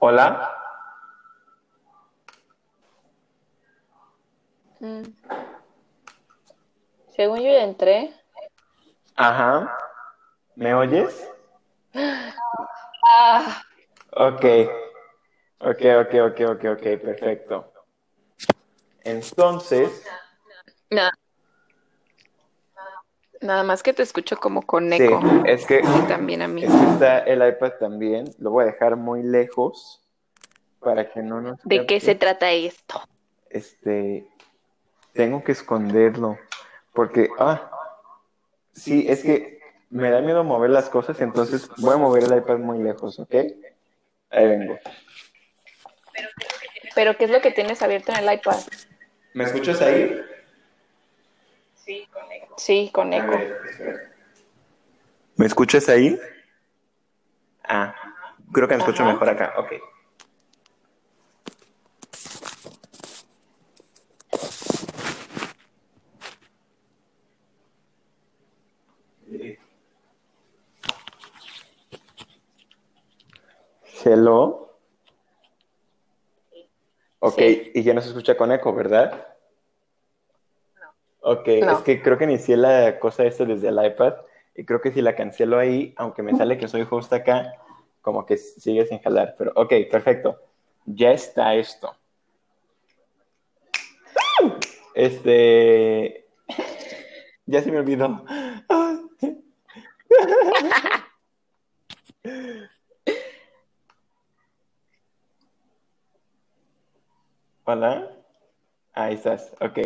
Hola. Mm. Según yo ya entré. Ajá. ¿Me oyes? Ah, Ok. Ok, ok, ok, ok, ok, perfecto. Entonces, nada. Nada más que te escucho como con sí, eco. es que, Y también a mí. es que está el iPad también. Lo voy a dejar muy lejos para que no nos ¿De qué se trata esto? Este, tengo que esconderlo porque, ah, sí, es que me da miedo mover las cosas, entonces voy a mover el iPad muy lejos, ¿ok? Ahí vengo. ¿Pero qué es lo que tienes abierto en el iPad? ¿Me escuchas ahí? Sí, con eco. ¿Me escuchas ahí? Ah, creo que me escucho Ajá. mejor acá, ok. Hello. Ok, Sí. y ya no se escucha con eco, ¿verdad? Ok, No. es que creo que inicié la cosa esta desde el iPad y creo que si la cancelo ahí, aunque me sale que soy host acá, como que sigue sin jalar. Pero ok, perfecto. Ya está esto. Este. Ya se me olvidó. Hola. Ahí estás. Ok.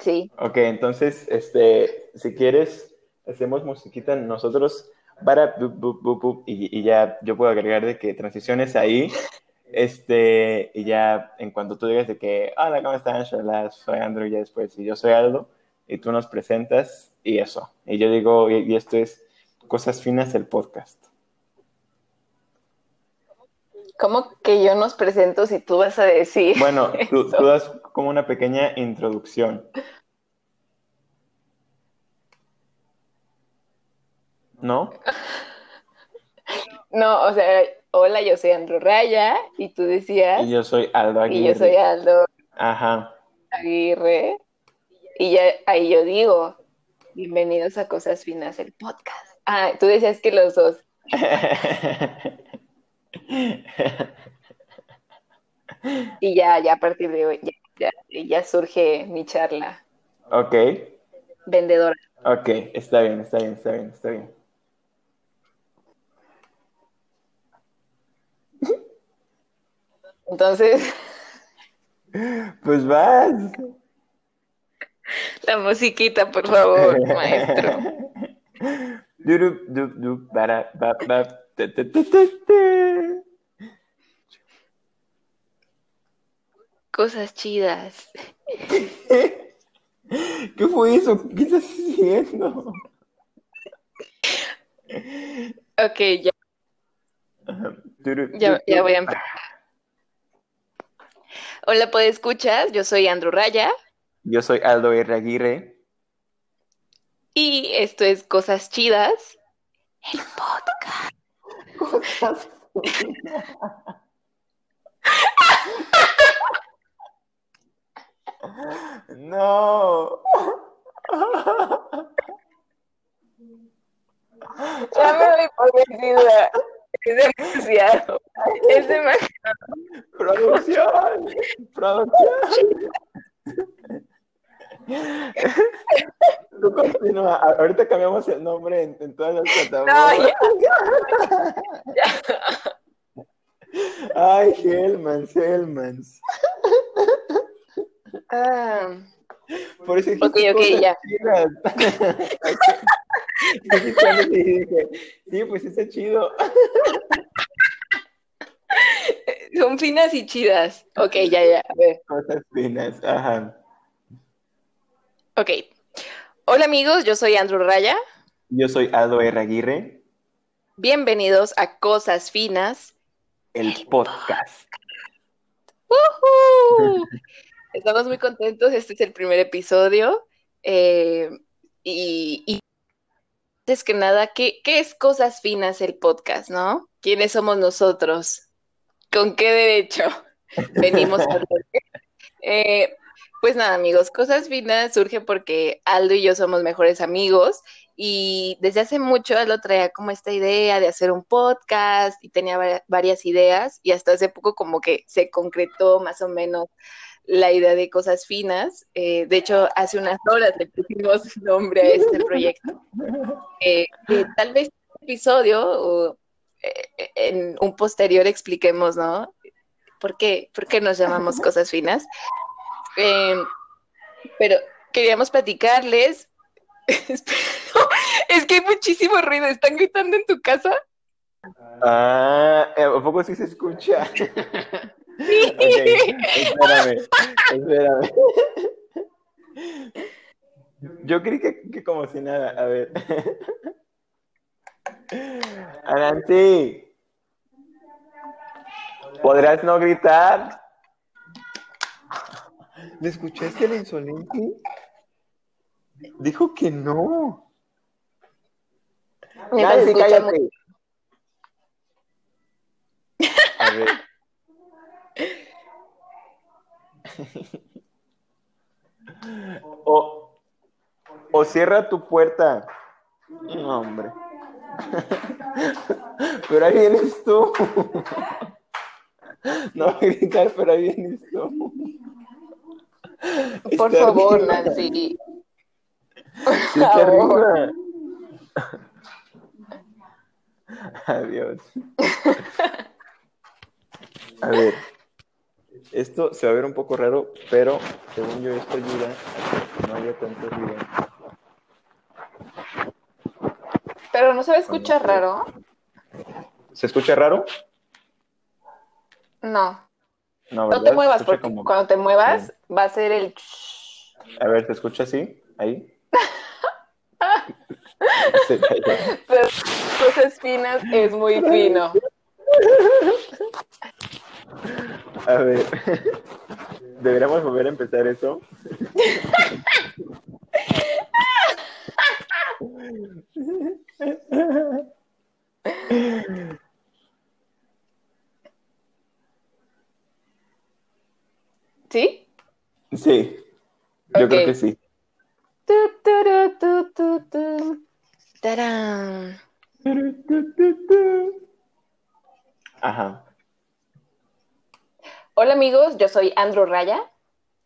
Sí. Ok, entonces, este, si quieres, hacemos musiquita nosotros para y, y ya yo puedo agregar de que transiciones ahí, este, y ya en cuanto tú digas de que, hola, ¿cómo? Hola, soy Andrew, ya después, y yo soy Aldo, y tú nos presentas, y eso. Y yo digo, y, esto es Cosas Finas el podcast. ¿Cómo que yo nos presento si tú vas a decir? Bueno, tú, das como una pequeña introducción. ¿No? No, o sea, hola, yo soy Andrew Raya y tú decías, Y yo soy Aldo y yo Aguirre. soy Aldo Ajá. Aguirre. Y ya ahí yo digo, bienvenidos a Cosas Finas, el podcast. Ah, tú decías que los dos. Y ya, ya a partir de hoy, ya, ya, ya surge mi charla ok, vendedora. ok, está bien, está bien, está bien, está bien. Entonces, Pues vas. la musiquita, por favor, maestro. Durup, dup, dup, bara, bap, bap, te, te, te, te, te. Cosas chidas. ¿Qué fue eso? ¿Qué estás haciendo? Ok, ya, ya, ya voy a empezar. Hola, ¿puedes escuchar? Yo soy Andrew Raya Yo soy Aldo R. Aguirre. y esto es Cosas Chidas, el podcast. No. Ya me doy por vencida. Es demasiado. Es demasiado. Producción. Producción. Tú continúa. Ahorita cambiamos el nombre en, en todas las No, plataformas. ya. Ay, Hellmans, Hellmans. Ah, Por eso ya. Dije, cuando te dije, sí, pues está chido. son finas y chidas. Ok, ya, ya. A ver. Cosas finas, ajá. Ok. Hola amigos, yo soy Andrew Raya. Yo soy Aldo R. Aguirre, Bienvenidos a Cosas Finas. el podcast. ¡Woohoo! Estamos muy contentos. Este es el primer episodio. Eh, y, y antes que nada, ¿qué, qué es Cosas Finas el podcast, no? ¿Quiénes somos nosotros? ¿Con qué derecho venimos a eh, Pues nada, amigos, Cosas Finas surge porque Aldo y yo somos mejores amigos y desde hace mucho Aldo traía como esta idea de hacer un podcast y tenía varias ideas y hasta hace poco como que se concretó más o menos la idea de Cosas Finas. Eh, de hecho, hace unas horas le pusimos nombre a este proyecto. Eh, tal vez este episodio o eh, en un posterior expliquemos, ¿no? ¿Por qué, ¿Por qué nos llamamos Cosas Finas? Em, pero queríamos platicarles. es que hay muchísimo ruido. ¿Están gritando en tu casa? Ah, ¿a poco sí se escucha? Sí. espérame, espérame. Yo creí que, que, como si nada. A ver. Anansi, ¿podrás no gritar? ¿Me escuchaste el insolente? Dijo que no. Nancy, cállate ver. O, o cierra tu puerta. No, hombre. Pero ahí vienes tú. No gritar, pero ahí vienes tú. Por favor, Nancy. Por favor. Adiós. A ver, esto se va a ver un poco raro, pero según yo esto ayuda a que no haya tanto ruido. Pero no se va a escuchar raro. ¿Se escucha raro? No. No, te muevas, porque cuando te muevas va a ser el... A ver, ¿te escucha así? ¿Ahí? Pero cosas finas es muy fino. A ver, deberíamos volver a empezar eso. ¿Sí? Sí, yo creo que sí. Ajá. Hola amigos, yo soy Andro Raya.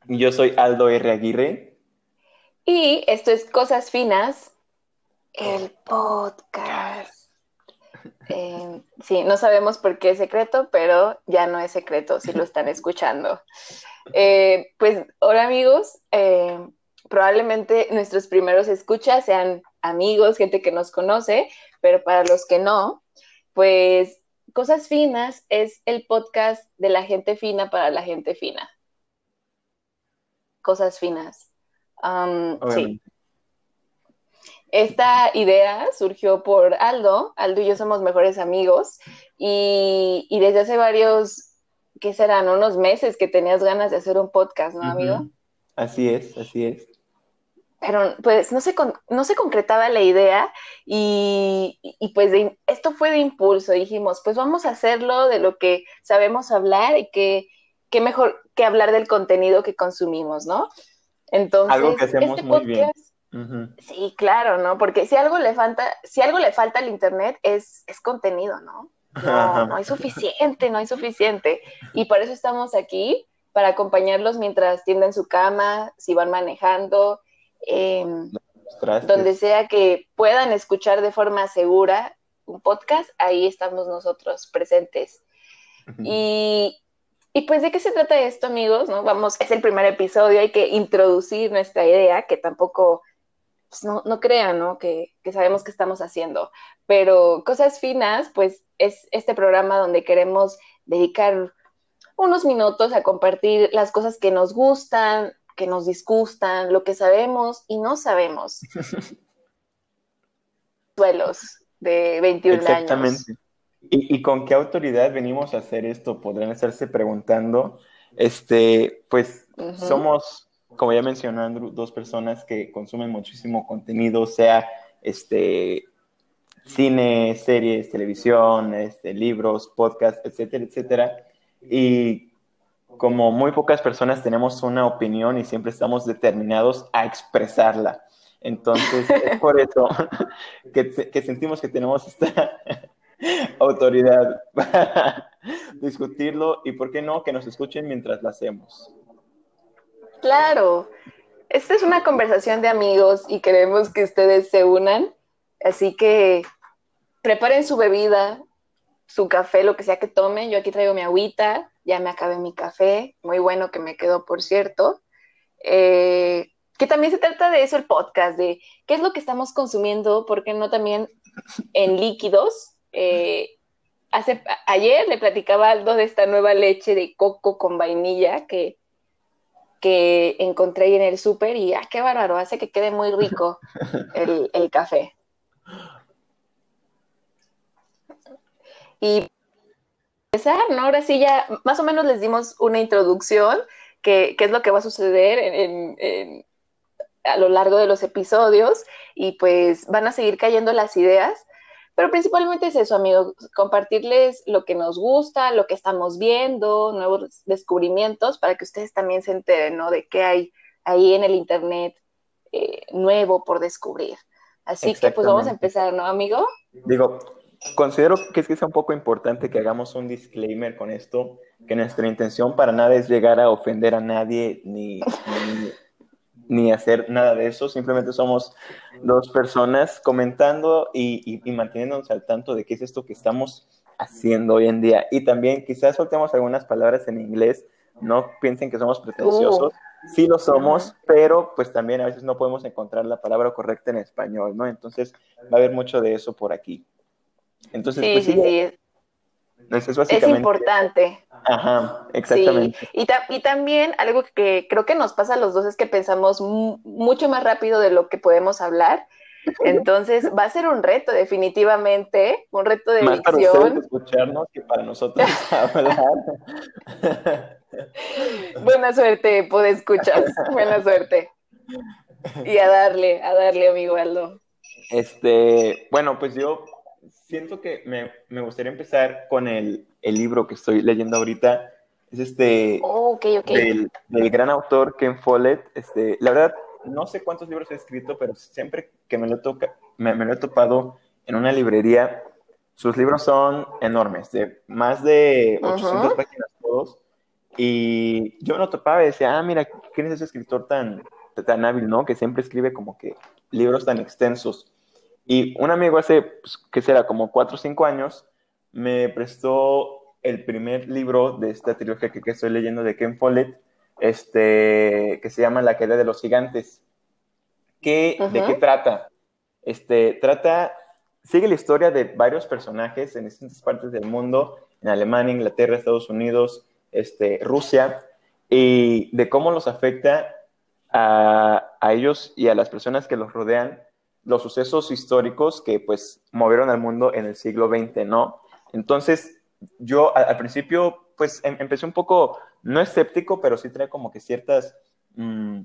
Yo soy Aldo R. Aguirre. Y esto es Cosas Finas, el podcast. Eh, sí, no sabemos por qué es secreto, pero ya no es secreto si lo están escuchando. Eh, pues hola amigos, eh, probablemente nuestros primeros escuchas sean amigos, gente que nos conoce, pero para los que no, pues Cosas Finas es el podcast de la gente fina para la gente fina. Cosas Finas. sí. Esta idea surgió por Aldo. Aldo y yo somos mejores amigos y, desde hace varios, ¿qué serán? Unos meses que tenías ganas de hacer un podcast, ¿no, amigo? Así es, así es. Pero pues no se, no se concretaba la idea y, pues esto fue de impulso. Dijimos, pues vamos a hacerlo de lo que sabemos hablar y que, qué mejor que hablar del contenido que consumimos, ¿no? Entonces, algo que hacemos este muy bien Sí, claro, ¿no? Porque si algo le falta, si algo le falta al internet es, es contenido, ¿no? No, no hay suficiente, no hay suficiente. Y por eso estamos aquí, para acompañarlos mientras tienden su cama, si van manejando, em, donde sea que puedan escuchar de forma segura un podcast, ahí estamos nosotros presentes. Y, y pues, ¿de qué se trata esto, amigos? ¿No? Vamos, es el primer episodio, hay que introducir nuestra idea, que tampoco pues, no, no crean, ¿no? Que, sabemos que estamos haciendo. Pero Cosas Finas, pues es este programa donde queremos dedicar unos minutos a compartir las cosas que nos gustan, que nos disgustan, lo que sabemos y no sabemos. Suelos de 21 Exactamente. años. ¿Y, ¿Y con qué autoridad venimos a hacer esto? Podrán estarse preguntando. Este, pues somos como ya mencionó Andrew, dos personas que consumen muchísimo contenido, sea este cine, series, televisión, este, libros, podcast, etcétera, etcétera. y como muy pocas personas tenemos una opinión y siempre estamos determinados a expresarla. Entonces, es por eso que, sentimos que tenemos esta autoridad para discutirlo y, ¿por qué no?, que nos escuchen mientras lo hacemos. Claro, esta es una conversación de amigos y queremos que ustedes se unan, así que preparen su bebida, su café, lo que sea que tomen. Yo aquí traigo mi agüita, ya me acabé mi café, muy bueno que me quedó, por cierto. Eh, que también se trata de eso el podcast, de qué es lo que estamos consumiendo, porque no también en líquidos. Eh, hace, ayer le platicaba algo de esta nueva leche de coco con vainilla que, que encontré en el súper y ah, qué bárbaro, hace que quede muy rico el, el café. Y ¿no? Ahora sí ya más o menos les dimos una introducción, que, es lo que va a suceder en, a lo largo de los episodios y pues van a seguir cayendo las ideas, pero principalmente es eso, amigos, compartirles lo que nos gusta, lo que estamos viendo, nuevos descubrimientos para que ustedes también se enteren, ¿no? De qué hay ahí en el Internet eh, nuevo por descubrir. Así que pues vamos a empezar, ¿no, amigo? Digo, considero que es que es un poco importante que hagamos un disclaimer con esto, que nuestra intención para nada es llegar a ofender a nadie ni, ni, hacer nada de eso, simplemente somos dos personas comentando y, y, manteniéndonos al tanto de qué es esto que estamos haciendo hoy en día. Y también quizás soltemos algunas palabras en inglés, no piensen que somos pretenciosos. Uh. Sí lo somos, pero pues también a veces no podemos encontrar la palabra correcta en español, ¿no? Entonces va a haber mucho de eso por aquí. Entonces, pues, sí, sí, Es, importante. Ajá, exactamente. Y, y, también algo que creo que nos pasa a los dos es que pensamos mucho más rápido de lo que podemos hablar. Entonces va a ser un reto, definitivamente, un reto de más para escucharnos que para nosotros hablar. Buena suerte, puede escuchar. Buena suerte. Y a darle, a darle, amigo Aldo. Este, bueno, pues yo siento que me, me gustaría empezar con el, el, libro que estoy leyendo ahorita. Es este oh, Del, del, gran autor Ken Follett. Este, la verdad, no sé cuántos libros he escrito, pero siempre que me lo, toca, me, me lo he topado en una librería, sus libros son enormes, de más de 800 páginas todos. Y yo me lo topaba y decía, ah, mira, ¿quién es ese escritor tan, tan hábil, no? Que siempre escribe como que libros tan extensos. Y un amigo hace, pues, que será como cuatro o cinco años, me prestó el primer libro de esta trilogía que, estoy leyendo de Ken Follett, este, que se llama La caída de los gigantes. ¿Qué, ¿De qué trata? Este, trata, sigue la historia de varios personajes en distintas partes del mundo, en Alemania, Inglaterra, Estados Unidos, este, Rusia, y de cómo los afecta a, a ellos y a las personas que los rodean los sucesos históricos que pues movieron al mundo en el siglo XX, ¿no? Entonces, yo al, principio pues em, empecé un poco, no escéptico, pero sí trae como que ciertas mm,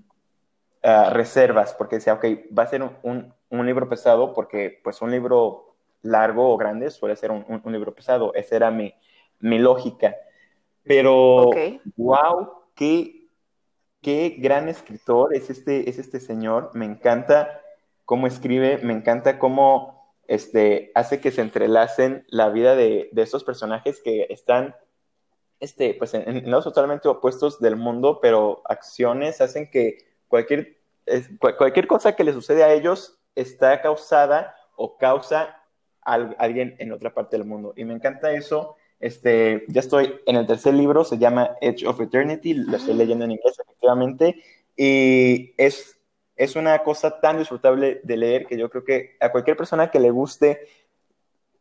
ah, reservas, porque decía, ok, va a ser un, un, libro pesado, porque pues un libro largo o grande suele ser un, un libro pesado, esa era mi, mi lógica. Pero, wow, qué, qué gran escritor es este, es este señor, me encanta cómo escribe, me encanta cómo este, hace que se entrelacen la vida de, de estos personajes que están este, pues en, en, lados totalmente opuestos del mundo, pero acciones hacen que cualquier, cualquier cosa que le sucede a ellos está causada o causa a alguien en otra parte del mundo. Y me encanta eso. Este, ya estoy en el tercer libro, se llama Edge of Eternity, lo estoy leyendo en inglés efectivamente, y es es una cosa tan disfrutable de leer que yo creo que a cualquier persona que le guste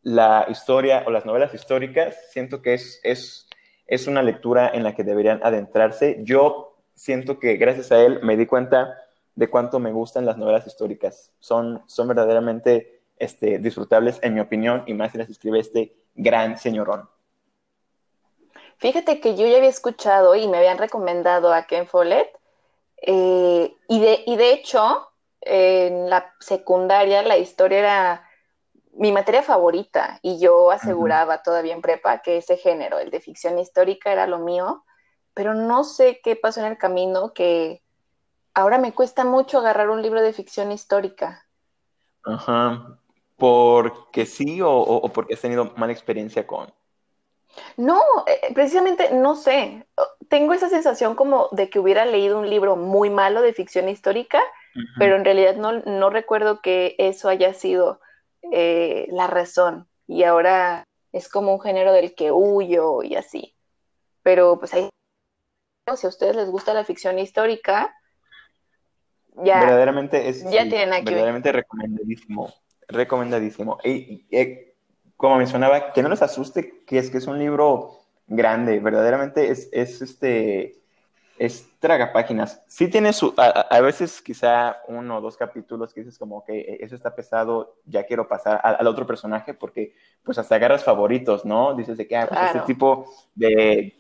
la historia o las novelas históricas, siento que es, es, es una lectura en la que deberían adentrarse. Yo siento que gracias a él me di cuenta de cuánto me gustan las novelas históricas. Son, son verdaderamente este, disfrutables, en mi opinión, y más si las escribe este gran señorón. Fíjate que yo ya había escuchado y me habían recomendado a Ken Follett eh, y, de, y de hecho, en la secundaria la historia era mi materia favorita y yo aseguraba todavía en prepa que ese género, el de ficción histórica, era lo mío, pero no sé qué pasó en el camino que ahora me cuesta mucho agarrar un libro de ficción histórica. Ajá. ¿Porque sí o, porque has tenido mala experiencia con? No, eh, precisamente no sé. Tengo esa sensación como de que hubiera leído un libro muy malo de ficción histórica, pero en realidad no, no recuerdo que eso haya sido eh, la razón y ahora es como un género del que huyo y así. Pero pues ahí, si a ustedes les gusta la ficción histórica, ya, verdaderamente es ya tienen aquí verdaderamente recomendadísimo, recomendadísimo. Y, como mencionaba, que no les asuste que es que es un libro grande, verdaderamente es, es este es traga páginas. Sí tiene su, a, veces quizá uno o dos capítulos que dices como que eso está pesado, ya quiero pasar al, otro personaje porque pues hasta agarras favoritos, ¿no? Dices de que ah, pues este tipo de,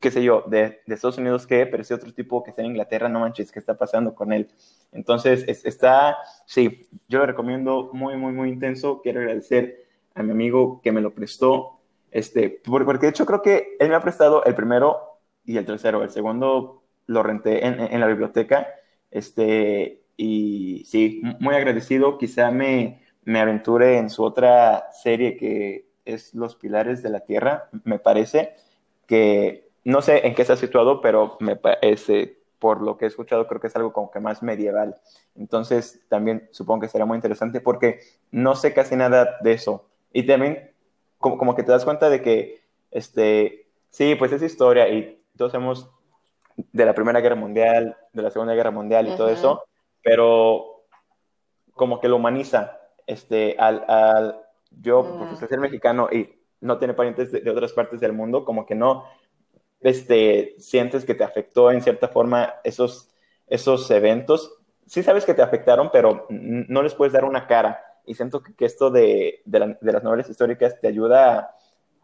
qué sé yo, de, Estados Unidos que, pero ese otro tipo que está en Inglaterra, no manches, ¿qué está pasando con él? Entonces, está, sí, yo lo recomiendo muy, muy, muy intenso. Quiero agradecer a mi amigo que me lo prestó, este, porque de hecho creo que él me ha prestado el primero y el tercero. El segundo lo renté en, la biblioteca. Este, y sí, muy agradecido. Quizá me, me aventure en su otra serie que es Los Pilares de la Tierra, me parece, que no sé en qué está situado, pero me parece, por lo que he escuchado, creo que es algo como que más medieval. Entonces, también supongo que será muy interesante porque no sé casi nada de eso. Y también, como, como que te das cuenta de que, este, sí, pues es historia y todos sabemos de la Primera Guerra Mundial, de la Segunda Guerra Mundial y todo eso, pero como que lo humaniza. Este, al, al yo, uh ser mexicano y no tiene parientes de, otras partes del mundo, como que no este, sientes que te afectó en cierta forma esos, esos eventos. Sí sabes que te afectaron, pero no les puedes dar una cara. Y siento que, que esto de, de, las novelas históricas te ayuda a,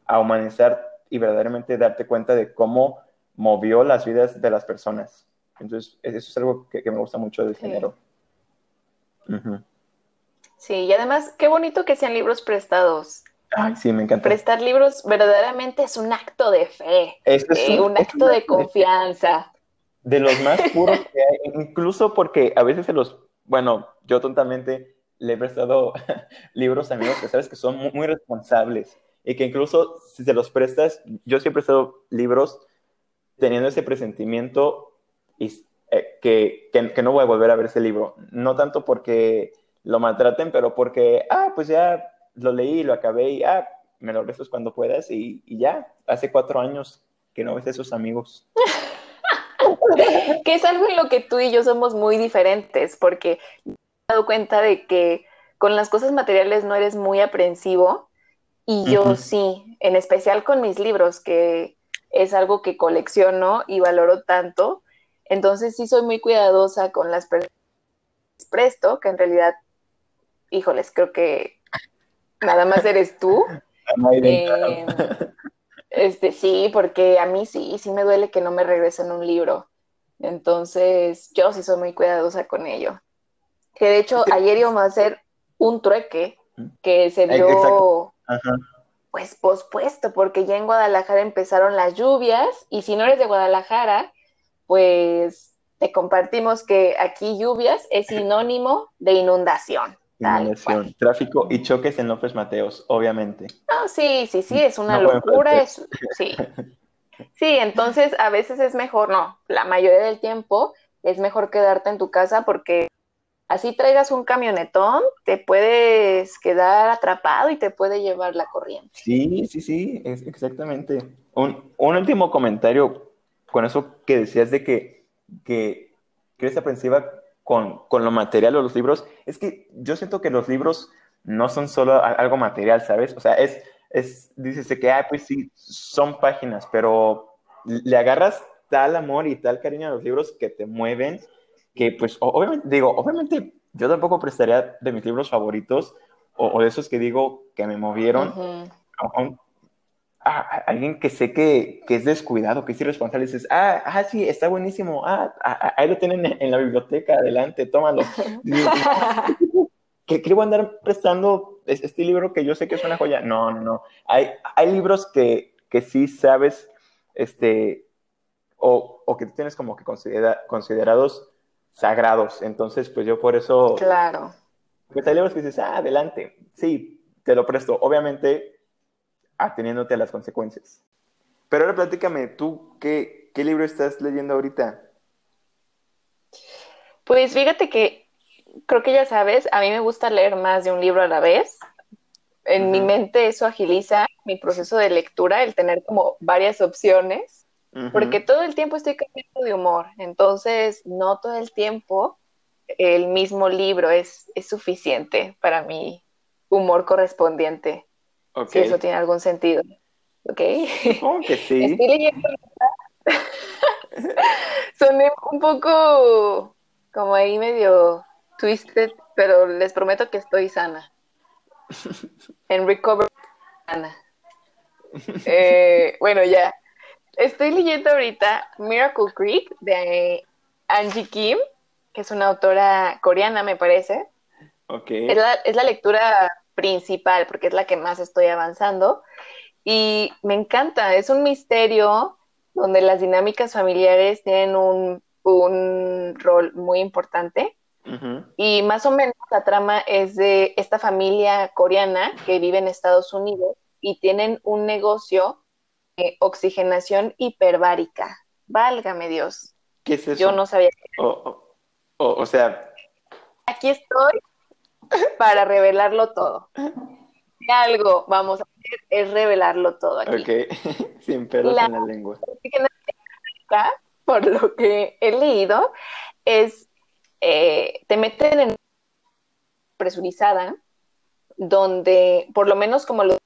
a humanizar y verdaderamente darte cuenta de cómo movió las vidas de las personas. Entonces, eso es algo que, me gusta mucho del género. Sí, y además, qué bonito que sean libros prestados. Ay, sí, me encanta. Prestar libros verdaderamente es un acto de fe, es eh, un, acto de confianza. De, los más puros que hay, incluso porque a veces se los, bueno, yo tontamente le he prestado libros a amigos que sabes que son muy, muy responsables y que incluso si se los prestas, yo siempre he prestado libros teniendo ese presentimiento y, eh, que, que, no voy a volver a ver ese libro. No tanto porque lo maltraten, pero porque, ah, pues ya lo leí, lo acabé y, ah, me lo regresas cuando puedas y, y, ya, hace cuatro años que no ves a esos amigos. que es algo en lo que tú y yo somos muy diferentes, porque dado cuenta de que con las cosas materiales no eres muy aprensivo y yo sí, en especial con mis libros, que es algo que colecciono y valoro tanto. Entonces sí soy muy cuidadosa con las personas presto, que en realidad, híjoles, creo que nada más eres tú. Eh, este, sí, porque a mí sí, sí me duele que no me regresen un libro. Entonces, yo sí soy muy cuidadosa con ello. Que de hecho, ayer íbamos a hacer un trueque que se dio pues pospuesto, porque ya en Guadalajara empezaron las lluvias y si no eres de Guadalajara, pues te compartimos que aquí lluvias es sinónimo de inundación. Inundación, tráfico y choques en López Mateos, obviamente. Ah, sí, sí, sí, es una locura, es, sí. Sí, entonces a veces es mejor, no, la mayoría del tiempo es mejor quedarte en tu casa porque así traigas un camionetón, te puedes quedar atrapado y te puede llevar la corriente. Sí, sí, sí, exactamente. Un, último comentario con eso que decías de que, que, eres aprensiva con, lo material o los libros. Es que yo siento que los libros no son solo algo material, ¿sabes? O sea, es, es dices que, ah, pues sí, son páginas, pero le agarras tal amor y tal cariño a los libros que te mueven que pues obviamente, digo, obviamente yo tampoco prestaría de mis libros favoritos o, de esos que digo que me movieron a, alguien que sé que, que, es descuidado, que es irresponsable, dices, ah, ah, sí, está buenísimo, ah, ah, ah ahí lo tienen en, la biblioteca, adelante, tómalo. que, quiero andar prestando este libro que yo sé que es una joya. No, no, no. Hay, hay libros que, que sí sabes, este, o, o que tienes como que considera, considerados sagrados. Entonces, pues yo por eso... Claro. Pues hay libros que dices, ah, adelante, sí, te lo presto. Obviamente, ateniéndote a las consecuencias. Pero ahora platícame, ¿tú qué, qué libro estás leyendo ahorita? Pues fíjate que creo que ya sabes, a mí me gusta leer más de un libro a la vez. En mi mente eso agiliza mi proceso de lectura, el tener como varias opciones, porque todo el tiempo estoy cambiando de humor, entonces no todo el tiempo el mismo libro es, es suficiente para mi humor correspondiente. Si eso tiene algún sentido. ¿Ok? Supongo que sí. Estoy leyendo. Soné un poco como ahí medio twisted, pero les prometo que estoy sana. En recovery sana. Eh, bueno, ya. Estoy leyendo ahorita Miracle Creek de Angie Kim, que es una autora coreana, me parece. Okay. Es, la, es la lectura principal, porque es la que más estoy avanzando. Y me encanta, es un misterio donde las dinámicas familiares tienen un, un rol muy importante. Y más o menos la trama es de esta familia coreana que vive en Estados Unidos y tienen un negocio oxigenación hiperbárica. Válgame Dios. ¿Qué es eso? Yo no sabía. O, o, o sea. Aquí estoy para revelarlo todo. Si algo vamos a hacer es revelarlo todo aquí. Ok, sin pelos en la lengua. Por lo que he leído, es eh, te meten en presurizada, donde por lo menos como lo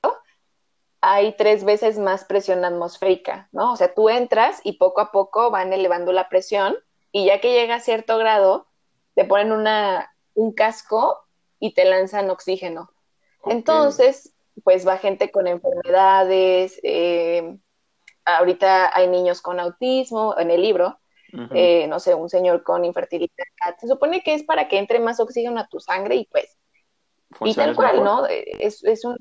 hay tres veces más presión atmosférica, ¿no? O sea, tú entras y poco a poco van elevando la presión y ya que llega a cierto grado, te ponen una, un casco y te lanzan oxígeno. Entonces, pues va gente con enfermedades, eh, ahorita hay niños con autismo en el libro, eh, no sé, un señor con infertilidad. Se supone que es para que entre más oxígeno a tu sangre y pues, y tal cual, ¿no? Es, es un,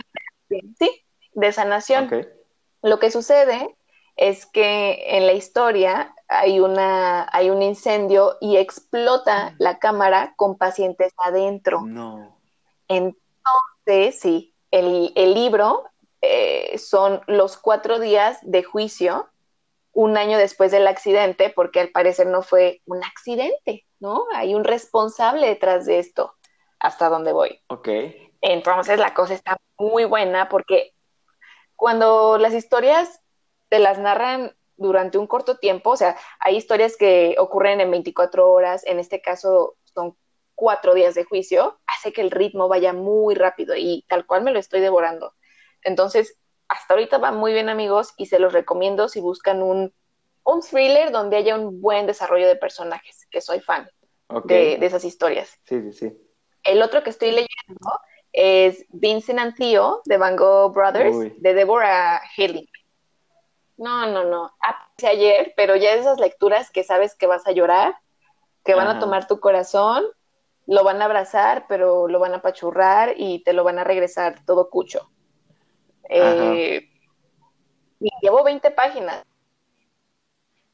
sí, de sanación. Lo que sucede es que en la historia hay, una, hay un incendio y explota la cámara con pacientes adentro. No. Entonces, sí, el, el libro eh, son los cuatro días de juicio, un año después del accidente, porque al parecer no fue un accidente, ¿no? Hay un responsable detrás de esto, hasta donde voy. Ok. Entonces la cosa está muy buena porque cuando las historias te las narran durante un corto tiempo, o sea, hay historias que ocurren en 24 horas, en este caso son cuatro días de juicio, hace que el ritmo vaya muy rápido y tal cual me lo estoy devorando. Entonces, hasta ahorita va muy bien amigos y se los recomiendo si buscan un, un thriller donde haya un buen desarrollo de personajes, que soy fan de, esas historias. Sí, sí, sí. El otro que estoy leyendo es Vincent and Theo de Van Gogh Brothers de Deborah Haley. No, no, no. Hace ayer, pero ya esas lecturas que sabes que vas a llorar, que van a tomar tu corazón, lo van a abrazar, pero lo van a pachurrar y te lo van a regresar todo cucho. Eh, y llevo 20 páginas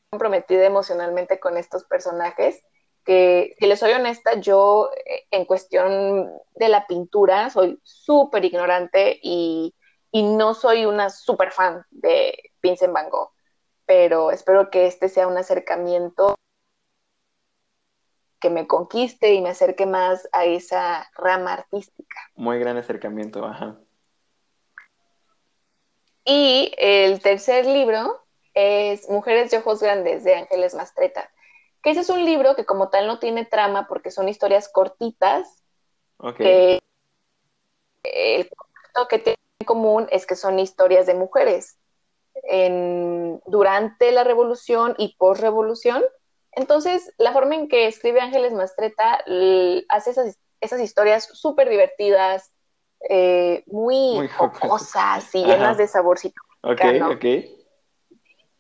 comprometida emocionalmente con estos personajes que, si les soy honesta, yo eh, en cuestión de la pintura soy súper ignorante y, y, no soy una súper fan de Vincent Van Gogh, pero espero que este sea un acercamiento que me conquiste y me acerque más a esa rama artística. Muy gran acercamiento, ajá. Y el tercer libro es Mujeres de Ojos Grandes de Ángeles Mastreta, que ese es un libro que como tal no tiene trama porque son historias cortitas. Okay. el concepto que tiene en común es que son historias de mujeres en, durante la revolución y post-revolución. Entonces, la forma en que escribe Ángeles Mastreta hace esas, esas historias súper divertidas, eh, muy, jocosas y llenas de saborcito. Ok, ok.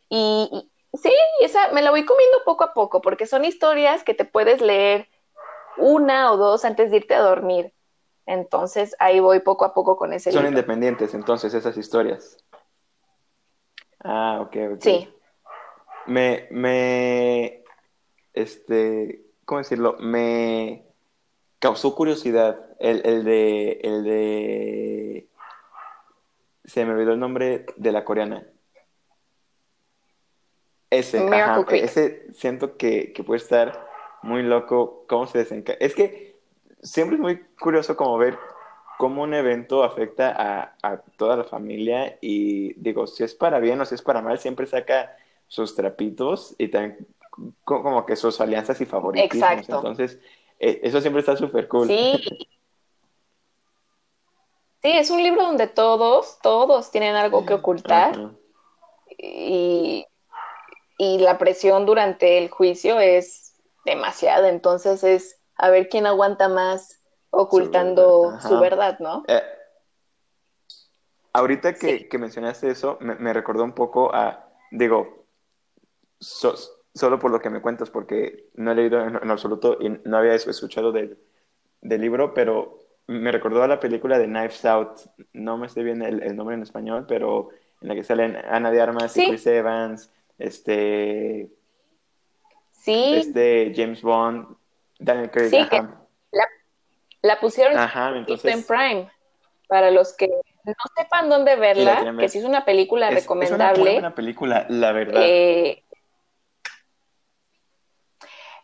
Y, sí, esa me la voy comiendo poco a poco, porque son historias que te puedes leer una o dos antes de irte a dormir. Entonces ahí voy poco a poco con ese Son independientes entonces esas historias. Ah, ok, ok. Sí. Me, me, este, ¿cómo decirlo? Me causó curiosidad el, el de, el de, se me olvidó el nombre de la coreana. Ese, ajá, ese siento que, que, puede estar muy loco cómo se desencaja. Es que siempre es muy curioso como ver cómo un evento afecta a, a, toda la familia y digo, si es para bien o si es para mal, siempre saca sus trapitos y también como que sus alianzas y favoritismos. Exacto. Entonces, eh, eso siempre está súper cool. Sí. Sí, es un libro donde todos, todos tienen algo que ocultar. Y y la presión durante el juicio es demasiada, entonces es a ver quién aguanta más ocultando su verdad, ¿no? Eh, ahorita que, mencionaste eso, me, recordó un poco a, digo, solo por lo que me cuentas, porque no he leído en, absoluto y no había escuchado del, libro, pero me recordó a la película de Knives Out, no me sé bien el, nombre en español, pero en la que salen Ana de Armas y Chris Evans este, sí. este James Bond, Daniel Craig. Sí, la, pusieron en Prime. Para los que no sepan dónde verla, que si es una película recomendable. Es una película, la verdad. Eh,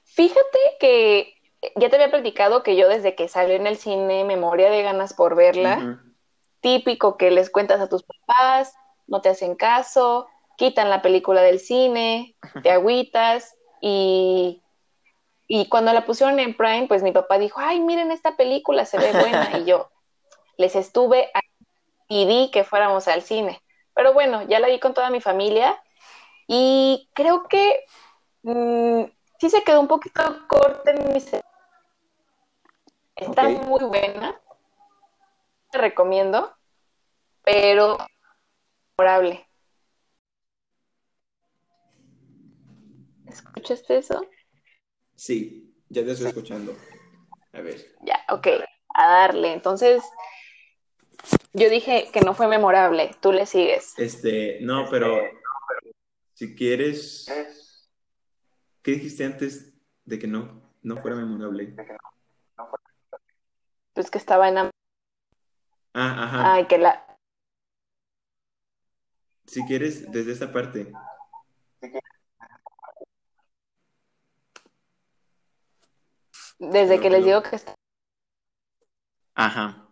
fíjate que ya te había platicado que yo desde que salió en el cine me moría de ganas por verla. Típico que les cuentas a tus papás, no te hacen caso, quitan la película del cine, te agüitas y, y cuando la pusieron en Prime, pues mi papá dijo, ay, miren esta película, se ve buena. Y yo les estuve y di que fuéramos al cine. Pero bueno, ya la vi con toda mi familia y creo que mm, sí se quedó un poquito corta en mi... Está muy buena, te recomiendo, pero memorable. ¿Escuchaste eso? Sí, ya te estoy escuchando. A ver. Ya, ok, a darle. Entonces, yo dije que no fue memorable, tú le sigues. Este, no, pero si quieres, ¿qué dijiste antes de que no, no fuera memorable? Pues que estaba en... Ah, ajá. Ay, que la... Si quieres, desde esta parte. Desde que les digo que está. Ajá.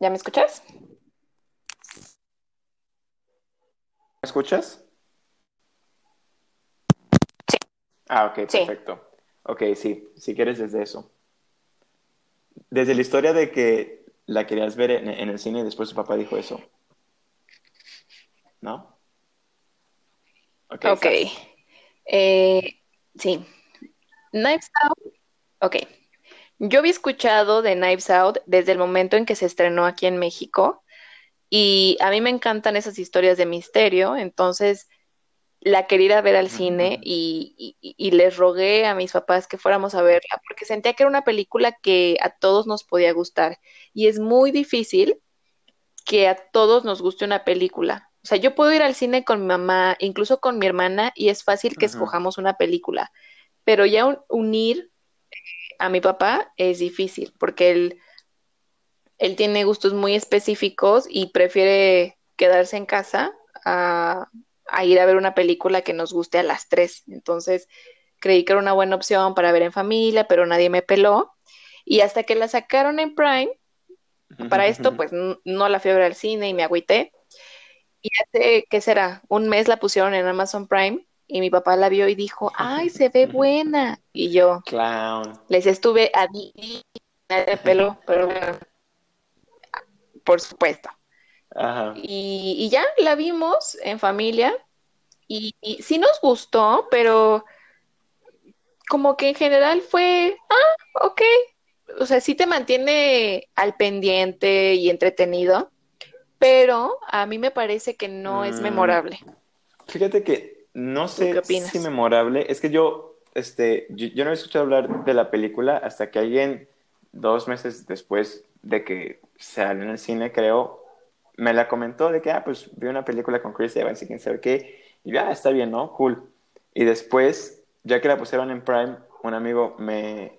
¿Ya me escuchas? ¿Me escuchas? Sí. Ah, ok, perfecto. Ok, sí, si quieres desde eso. Desde la historia de que la querías ver en, el cine y después su papá dijo eso. ¿No? Ok. okay. Eh, sí. Knives Out, ok. Yo había escuchado de Knives Out desde el momento en que se estrenó aquí en México y a mí me encantan esas historias de misterio, entonces la quería ir a ver al cine y, les rogué a mis papás que fuéramos a verla porque sentía que era una película que a todos nos podía gustar y es muy difícil que a todos nos guste una película. O sea, yo puedo ir al cine con mi mamá, incluso con mi hermana, y es fácil que escojamos una película pero ya unir a mi papá es difícil porque él, él tiene gustos muy específicos y prefiere quedarse en casa a, ir a ver una película que nos guste a las tres. Entonces creí que era una buena opción para ver en familia, pero nadie me peló. Y hasta que la sacaron en Prime, para esto, pues no la fui a ver al cine y me agüité. Y hace, ¿qué será? Un mes la pusieron en Amazon Prime y mi papá la vio y dijo, ay, se ve buena. Y yo, Clown. les estuve a de pelo, pero bueno, por supuesto. Ajá. Y, ya la vimos en familia y, y, sí nos gustó, pero como que en general fue, ah, ok. O sea, sí te mantiene al pendiente y entretenido, pero a mí me parece que no es mm. memorable. Fíjate que no sé si memorable. Es que yo, este, yo, no he escuchado hablar de la película hasta que alguien dos meses después de que salió en el cine, creo, me la comentó de que, ah, pues vi una película con Chris Evans y quién sabe qué, y ya, ah, está bien, ¿no? Cool. Y después, ya que la pusieron en Prime, un amigo me,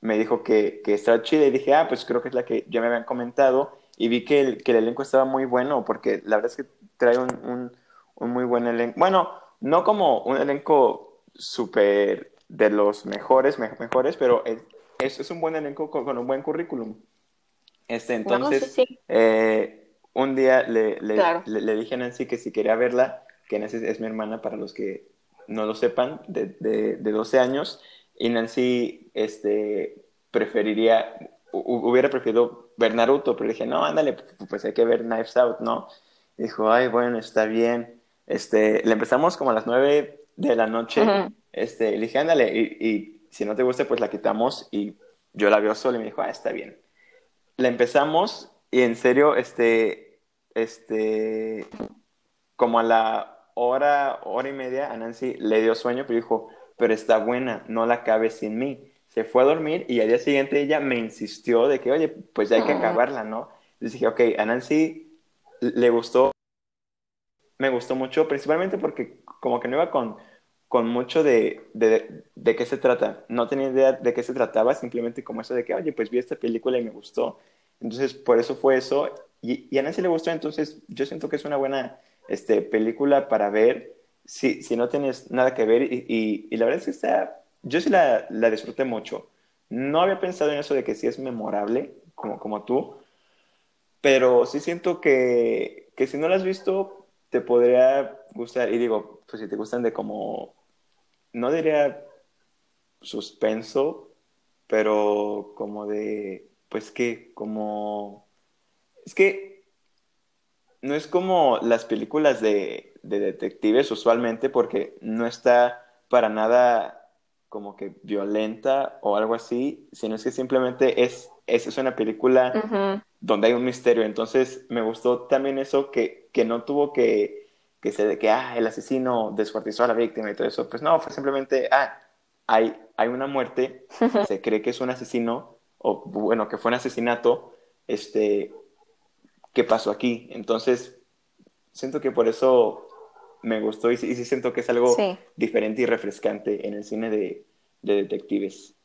me dijo que, que estaba chida y dije, ah, pues creo que es la que ya me habían comentado y vi que el, que el elenco estaba muy bueno porque la verdad es que trae un, un, muy buen elenco. Bueno, no como un elenco súper de los mejores, mejores, pero es, es, un buen elenco con, un buen currículum. Este, entonces, eh, un día le, le, le, dije a Nancy que si quería verla, que Nancy es mi hermana para los que no lo sepan, de, de, de 12 años, y Nancy este, preferiría, hubiera preferido ver Naruto, pero dije, no, ándale, pues hay que ver Knives Out, ¿no? dijo, ay, bueno, está bien. Este, le empezamos como a las nueve de la noche, este, le dije, ándale, y, y, si no te gusta, pues la quitamos, y yo la veo sola y me dijo, ah, está bien. La empezamos, y en serio, este, este, como a la hora, hora y media, a Nancy le dio sueño, pero dijo, pero está buena, no la cabe sin mí. Se fue a dormir y al día siguiente ella me insistió de que, oye, pues ya hay que acabarla, ¿no? Entonces dije, ok, a Nancy le gustó, me gustó mucho, principalmente porque como que no iba con, con mucho de, de, de, qué se trata. No tenía idea de qué se trataba, simplemente como eso de que, oye, pues vi esta película y me gustó. Entonces, por eso fue eso. Y, y a Nancy le gustó, entonces yo siento que es una buena este, película para ver si, si no tienes nada que ver. Y, y, la verdad es que está, yo sí la, la, disfruté mucho. No había pensado en eso de que sí es memorable, como, como tú, pero sí siento que, que si no la has visto, te podría gustar. Y digo, pues si te gustan de como, no diría suspenso, pero como de, pues que, como, es que no es como las películas de de detectives usualmente porque no está para nada como que violenta o algo así, sino es que simplemente es, es, una película donde hay un misterio. Entonces me gustó también eso que, que no tuvo que, que ser de que, ah, el asesino descuartizó a la víctima y todo eso. Pues no, fue simplemente, ah, hay, hay una muerte, se cree que es un asesino, o bueno, que fue un asesinato, este, ¿qué pasó aquí? Entonces, siento que por eso me gustó y, sí siento que es algo diferente y refrescante en el cine de, detectives.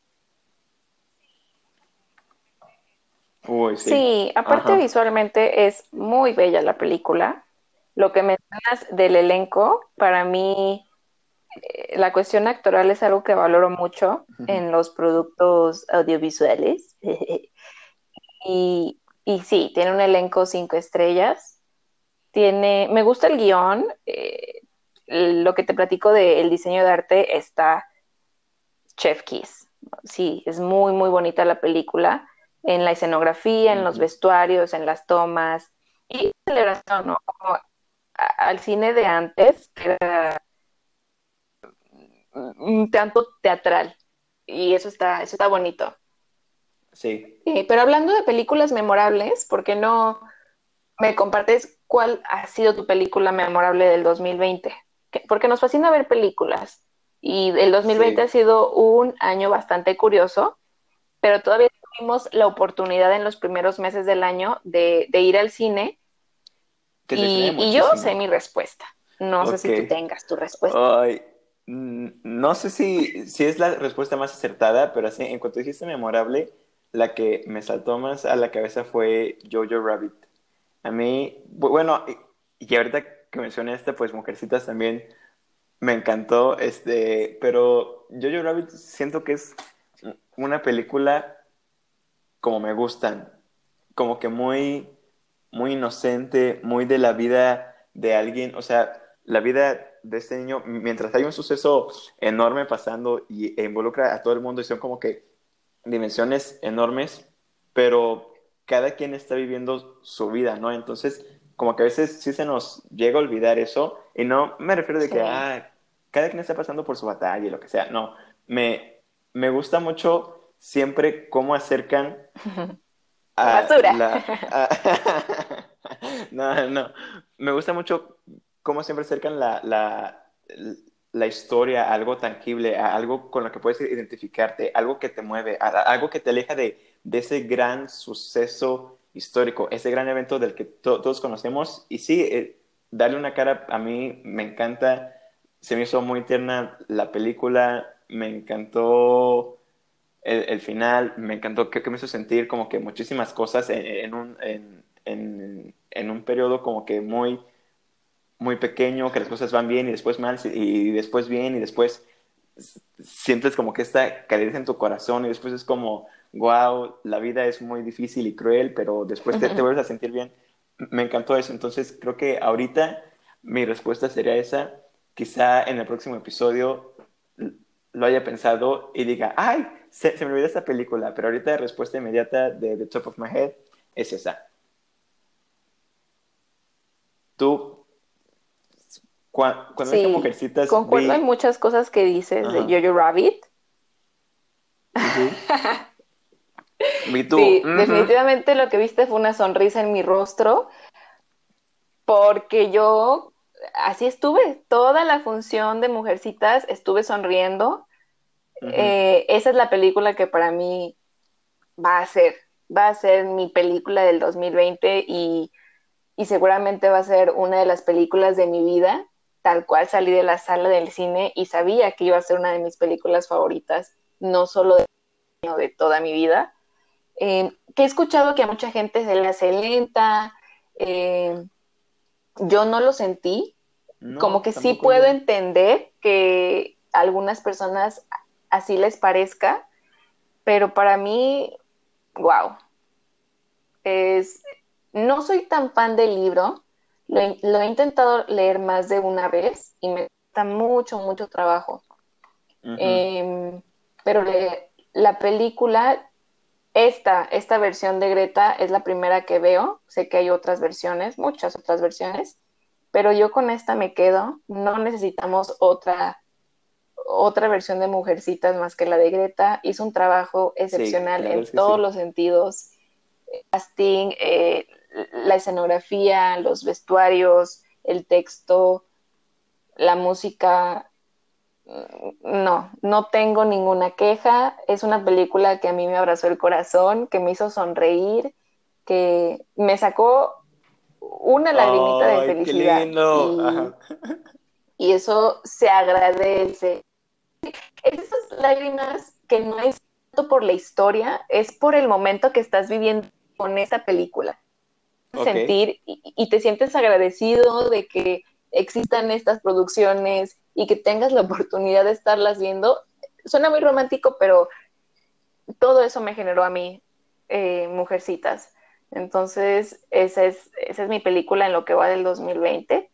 Sí. aparte visualmente es muy bella la película. Lo que mencionas del elenco, para mí eh, la cuestión actoral es algo que valoro mucho en los productos audiovisuales. y, y sí, tiene un elenco cinco estrellas tiene, me gusta el guion, eh, lo que te platico del diseño de arte está Chef Kiss. Sí, es muy, muy bonita la película, en la escenografía, en los vestuarios, en las tomas, y celebración, ¿no? Como al cine de antes, que era un tanto teatral, y eso está, eso está bonito. Sí. sí. Pero hablando de películas memorables, ¿por qué no me compartes ¿cuál ha sido tu película memorable del 2020? Porque nos fascina ver películas y el 2020 ha sido un año bastante curioso, pero todavía tuvimos la oportunidad en los primeros meses del año de, ir al cine y, yo sé mi respuesta. No sé si tú tengas tu respuesta. Ay, no sé si, si es la respuesta más acertada, pero así, en cuanto dijiste memorable, la que me saltó más a la cabeza fue Jojo Rabbit. A mí, bueno, y, ahorita que mencioné este, pues Mujercitas también me encantó, este, pero Jojo Rabbit siento que es una película como me gustan, como que muy, muy inocente, muy de la vida de alguien, o sea, la vida de este niño, mientras hay un suceso enorme pasando y, e involucra a todo el mundo y son como que dimensiones enormes, pero cada quien está viviendo su vida, ¿no? Entonces, como que a veces sí se nos llega a olvidar eso, y no me refiero de que, ah, cada quien está pasando por su batalla y lo que sea, no, me, me gusta mucho siempre cómo acercan a Basura. la... no, no, me gusta mucho cómo siempre acercan la, la, la historia a algo tangible, a algo con lo que puedes identificarte, algo que te mueve, algo que te aleja de de ese gran suceso histórico, ese gran evento del que todos conocemos. Y sí, eh, darle una cara a mí me encanta, se me hizo muy tierna la película, me encantó el, final, me encantó que, me hizo sentir como que muchísimas cosas en, un, en, en, un periodo como que muy, muy pequeño, que las cosas van bien y después mal, y después bien y después sientes como que esta calidez en tu corazón y después es como, wow, la vida es muy difícil y cruel, pero después te, te vuelves a sentir bien. Me encantó eso, entonces creo que ahorita mi respuesta sería esa. Quizá en el próximo episodio lo haya pensado y diga, ay, se, me olvidó esta película, pero ahorita la respuesta inmediata de The Top of My Head es esa. Tú, cuando, cuando sí, mujercitas... Concuerdo en muchas cosas que dices de Jojo Rabbit. Sí, definitivamente lo que viste fue una sonrisa en mi rostro, porque yo así estuve, toda la función de Mujercitas estuve sonriendo. Eh, esa es la película que para mí va a ser, va a ser mi película del 2020 y, y seguramente va a ser una de las películas de mi vida, tal cual salí de la sala del cine y sabía que iba a ser una de mis películas favoritas, no solo de, de toda mi vida. Eh, que he escuchado que a mucha gente se le hace lenta, eh, yo no lo sentí, como que sí puedo entender que algunas personas así les parezca, pero para mí, wow, es, no soy tan fan del libro, lo, he intentado leer más de una vez y me cuesta mucho, mucho trabajo. Em, pero la película, esta, esta versión de Greta es la primera que veo, sé que hay otras versiones, muchas otras versiones, pero yo con esta me quedo, no necesitamos otra otra versión de Mujercitas más que la de Greta, hizo un trabajo excepcional en todos los sentidos, casting, eh, la escenografía, los vestuarios, el texto, la música, no, no tengo ninguna queja, es una película que a mí me abrazó el corazón, que me hizo sonreír, que me sacó una lagrimita de felicidad. Y, eso se agradece. Esas lágrimas que no es tanto por la historia, es por el momento que estás viviendo con esa película. Sentir y, te sientes agradecido de que existan estas producciones y que tengas la oportunidad de estarlas viendo. Suena muy romántico, pero todo eso me generó a mí, eh, Mujercitas. Entonces, esa es, esa es mi película en lo que va del 2020.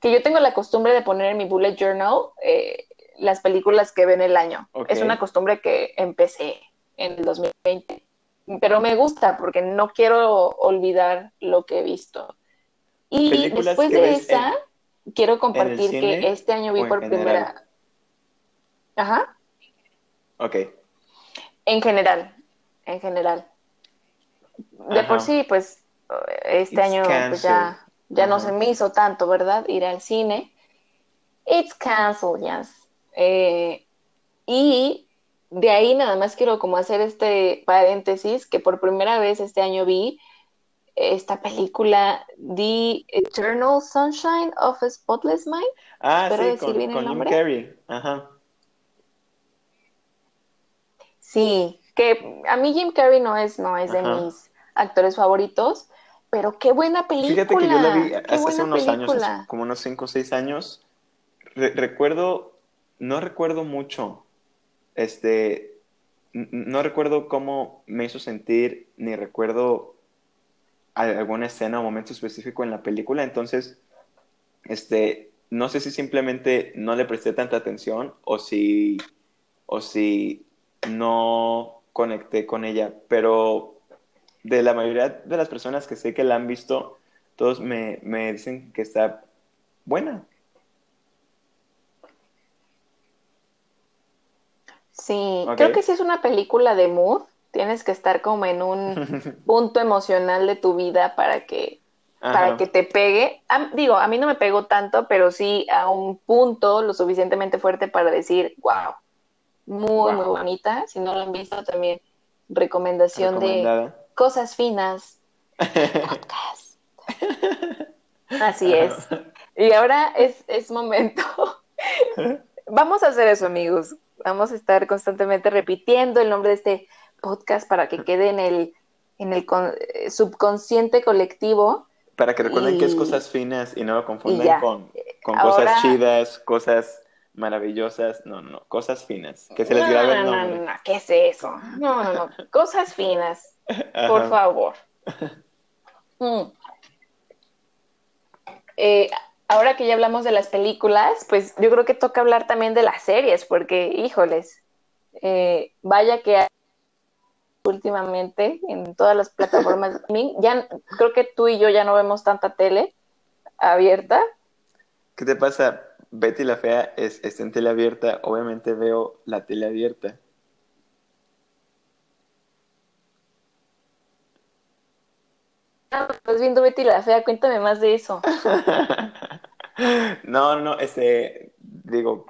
Que yo tengo la costumbre de poner en mi bullet journal eh, las películas que ven el año. Es una costumbre que empecé en el 2020. Pero me gusta porque no quiero olvidar lo que he visto. Y después de esa, quiero compartir que este año vi por primera. Ajá. Ok. En general, en general de por sí, pues este año pues, ya, ya no se me hizo tanto, ¿verdad? Ir al cine. It's canceled, yes. Eh, y de ahí nada más quiero como hacer este paréntesis que por primera vez este año vi esta película The Eternal Sunshine of a Spotless Mind. Ah, sí, con, Jim Carrey. Ajá. Sí, que a mí Jim Carrey no es, no es de mis actores favoritos, pero qué buena película. Fíjate que yo la vi hace, unos años, como unos 5 o 6 años. recuerdo, no recuerdo mucho, este, no recuerdo cómo me hizo sentir, ni recuerdo alguna escena o momento específico en la película, entonces, este, no sé si simplemente no le presté tanta atención o si, o si no conecté con ella, pero de la mayoría de las personas que sé que la han visto, todos me, dicen que está buena. Sí, creo que si es una película de mood. Tienes que estar como en un punto emocional de tu vida para que, para que te pegue. digo, a mí no me pegó tanto, pero sí a un punto lo suficientemente fuerte para decir, wow, muy, muy bonita. Si no lo han visto también, recomendación de cosas finas. Podcast. Así es. Y ahora es, es momento. Vamos a hacer eso, amigos. Vamos a estar constantemente repitiendo el nombre de este podcast para que quede en el, en el eh, subconsciente colectivo. Para que recuerden que es cosas finas y no lo confundan con, con cosas chidas, cosas maravillosas. No, no, cosas finas. Que se les grabe el nombre. No, no, no, ¿qué es eso? No, no, no. Cosas finas. Por favor. Mm. Eh, ahora que ya hablamos de las películas, pues yo creo que toca hablar también de las series, porque, híjoles, eh, vaya que últimamente en todas las plataformas, ya creo que tú y yo ya no vemos tanta tele abierta. ¿Qué te pasa? Betty la Fea es, es en tele abierta, obviamente veo la tele abierta. Estás viendo Betty la Fea, cuéntame más de eso. no, no, este, digo,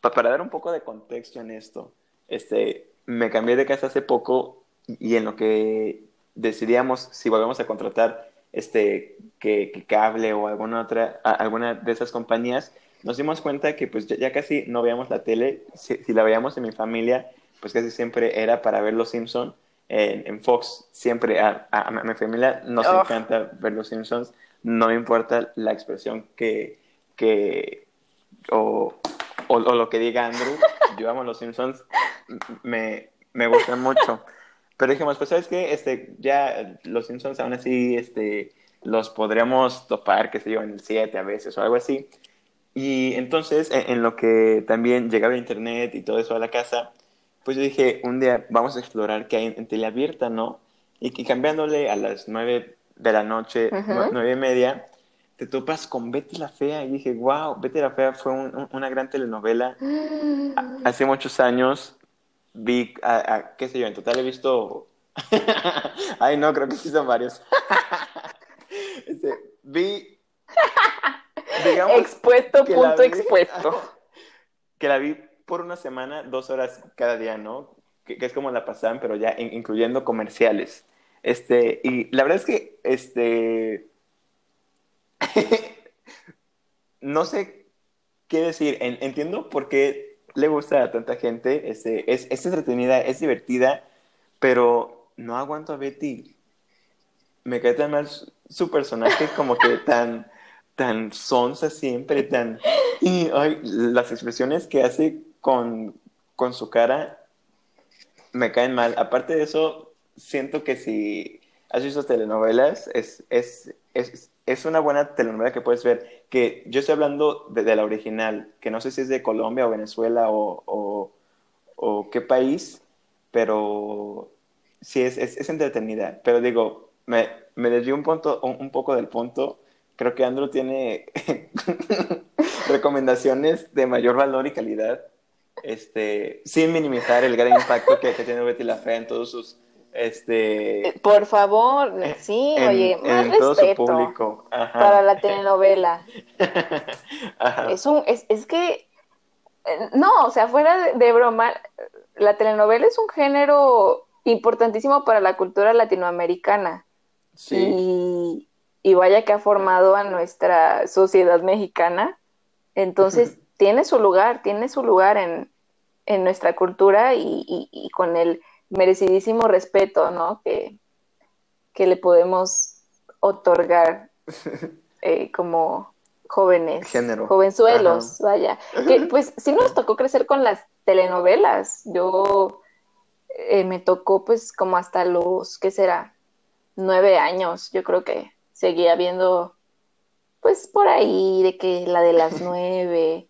para dar un poco de contexto en esto, este, me cambié de casa hace poco y en lo que decidíamos si volvemos a contratar este que, cable o alguna otra alguna de esas compañías nos dimos cuenta que pues ya, casi no veíamos la tele si, la veíamos en mi familia pues casi siempre era para ver los Simpsons en, Fox siempre a, mi familia nos encanta ver los Simpsons. No me importa la expresión que, que o, o, lo que diga Andrew. Yo amo los Simpsons. Me, me gustan mucho. Pero dijimos pues sabes qué este ya los Simpsons aún así este los podríamos topar qué sé yo en el 7 a veces o algo así. Y entonces en, lo que también llegaba internet y todo eso a la casa pues yo dije, un día vamos a explorar qué hay en, tele abierta, ¿no? Y, que cambiándole a las nueve de la noche, nueve y media, te topas con Betty la Fea. Y dije, wow, Betty la Fea fue una gran telenovela. Hace muchos años vi, a, qué sé yo, en total he visto... Ay, no, creo que sí son varios. Este, vi... Digamos expuesto, punto expuesto. Que la vi por una semana, dos horas cada día, ¿no? Que, es como la pasaban, pero ya incluyendo comerciales. Este, y la verdad es que, este, no sé qué decir. entiendo por qué le gusta a tanta gente. Este, es, es entretenida, es divertida, pero no aguanto a Betty. Me cae tan mal su, personaje, como que tan, tan sonsa siempre, tan... Y las expresiones que hace con, con su cara me caen mal. Aparte de eso, siento que si has visto telenovelas, es, es, es, es una buena telenovela que puedes ver. Que yo estoy hablando de, la original, que no sé si es de Colombia o Venezuela o, o, qué país, pero sí es, es, entretenida. Pero digo, me, me desvío un, punto, un, poco del punto. Creo que Andrew tiene recomendaciones de mayor valor y calidad este, sin minimizar el gran impacto que, que tiene Betty la Fea en todos sus este eh, por favor eh, sí oye más respeto público. para la telenovela. Es un es, es, que eh, no o sea fuera de, broma la telenovela es un género importantísimo para la cultura latinoamericana. Sí. y, y vaya que ha formado a nuestra sociedad mexicana. Entonces tiene su lugar, tiene su lugar en, nuestra cultura y, con el merecidísimo respeto, ¿no? Que, que le podemos otorgar eh, como jóvenes, Género. jovenzuelos, vaya. Que, pues sí nos tocó crecer con las telenovelas. Yo eh, me tocó pues como hasta los, ¿qué será? Nueve años, yo creo que seguía viendo pues por ahí de que la de las nueve,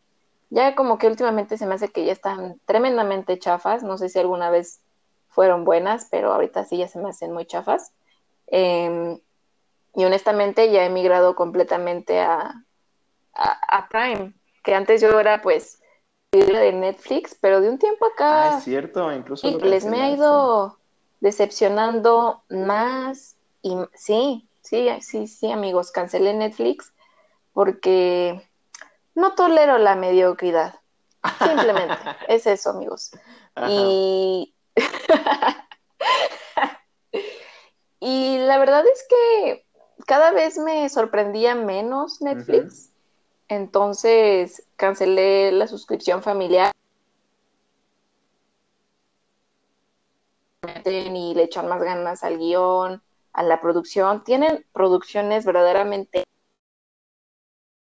ya como que últimamente se me hace que ya están tremendamente chafas, no sé si alguna vez fueron buenas, pero ahorita sí ya se me hacen muy chafas. Em, y honestamente ya he migrado completamente a, a, Prime, que antes yo era pues de Netflix, pero de un tiempo acá... Ah, es cierto, incluso... les me ha ido decepcionando más y sí, sí, sí, sí, amigos, cancelé Netflix porque no tolero la mediocridad. Simplemente, es eso, amigos. Y Y la verdad es que cada vez me sorprendía menos Netflix. Entonces cancelé la suscripción familiar. Y le echan más ganas al guion, a la producción. Tienen producciones verdaderamente